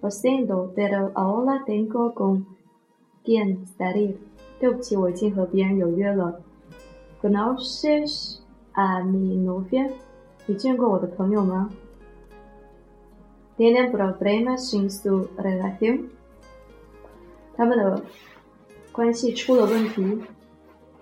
Por siendo de la aula tengo con que ir. 对不起，我已经和别人有约了。¿Conoces a mi novia? 你见过我的朋友吗？Tienen problemas en su relación. 他们的关系出了问题。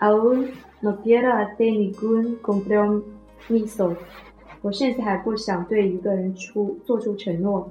Aún no quiero hacer ningún compromiso. 我现在还不想对一个人出做出承诺。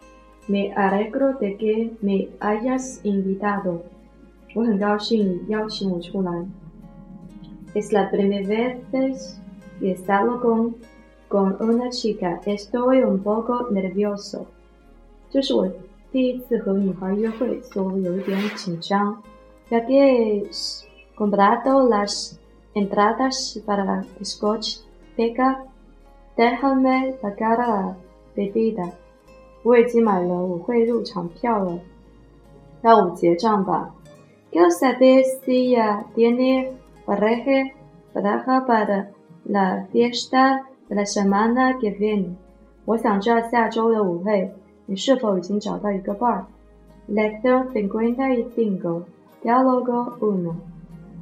me alegro de que me hayas invitado. Es la primera vez que he estado con, con una chica. Estoy un poco nervioso. Ya que he comprado las entradas para Scotch peca déjame pagar la bebida. 我已经买了舞会入场票了，那我结账吧。我想知道下周的舞会，你是否已经找到一个伴？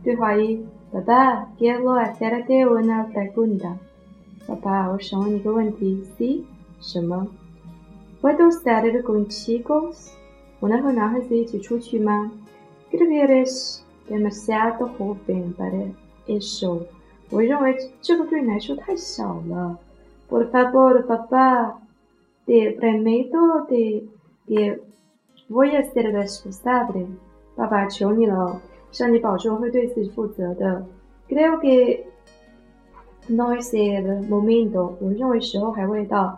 对话一：爸爸，quiero hacer de una s e g u n a 爸爸，我想问你一个问题，什么？Whatos estaré con chicos? 我能和男孩子一起出去吗？Creo u que es demasiado joven para eso。我认为这个对你来说太小了。Por favor, papá. De m o m e t o de voy a estar estudiando. 爸爸，求你了，向你保证会对自己负责的。Creo que no es el momento。我认为时候还未到。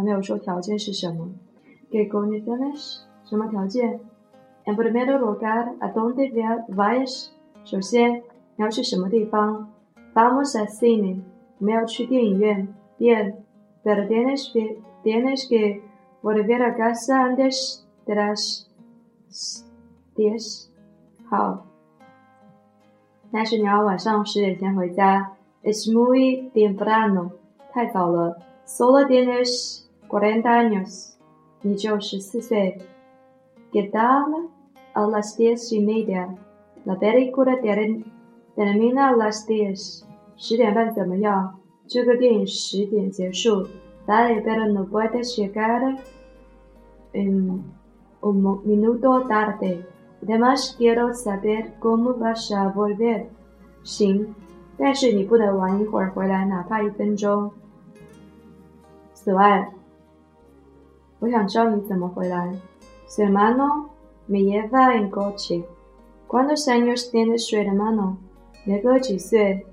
还没有说条件是什么？给 go ni danish 什么条件？En primer lugar, a donde vais？首先，你要去什么地方？Vamos al cine。我们要去电影院。Bien. Vete danish, danish que volver a casa antes de las diez。好。但是你要晚上十点前回家。Es muy temprano。太早了。Solo danish。40 años y yo 14. ¿Qué tal? A las diez y media. La película termina a las 10. 十点半怎么样？这个电影十点结束。Dale, pero no puedes llegar en em, un minuto tarde. Además, quiero saber cómo vas a volver. 行，但是你不能晚一会儿回来，哪怕一分钟。此外。su hermano me lleva en coche. ¿Cuántos años tiene su hermano? Luego Diecisiete,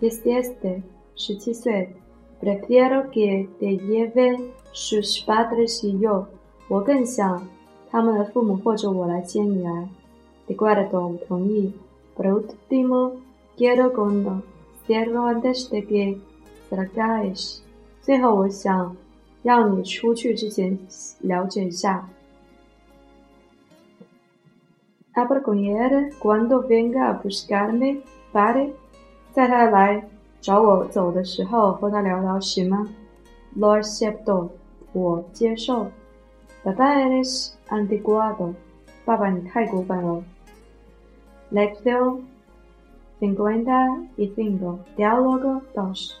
diecisiete. Prefiero que te lleve sus padres y yo. 我更想他们的父母或者我来接你来。De pues Por último, quiero conocerlo antes de que salgáis. 最后，我想。让你出去之前了解一下。Abre o n i e r e cuando venga a buscarme, padre。在他来找我走的时候，和他聊聊行吗？Lo acepto，我接受。Papá eres antiguoado，爸爸你太古板了。Lejos, i n guinda y sin o diálogo dos。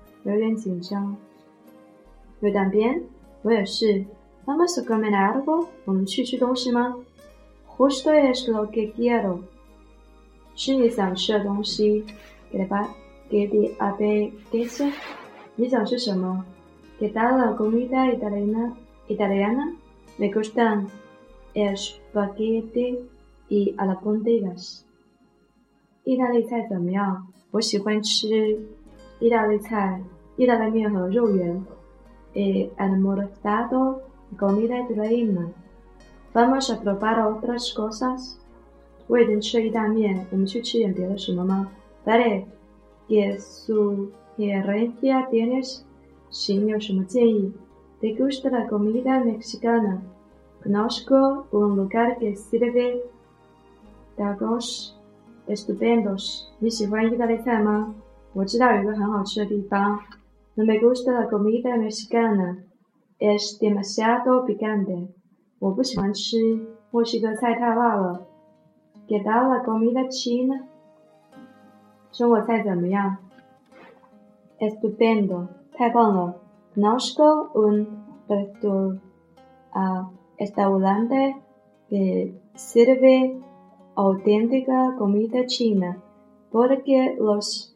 有点紧张，有点憋。我也是。妈妈说：“我们来了我们去吃东西吗？”胡须多也是老给 e r o 吃你想吃的东西，给他把给地阿贝给些。你想吃什么？意大利的意大利呢？意大利 la p 哥 n d e 番 a s 意大利菜怎么样？我喜欢吃。He eh, almorzado comida italiana. Vamos a probar otras cosas. su mamá. que ¿qué sugerencia tienes? Te gusta la comida mexicana? Conozco un lugar que sirve tacos estupendos. 你喜欢意大利菜吗？我知道有一个很好吃的地方。No me gusta la comida mexicana, es demasiado picante。我不喜欢吃墨西哥菜，太辣了。¿Qué tal la comida china? ¿中国菜怎么样？Es bueno, d pero no es c o o un restaurante que sirve auténtica comida china porque los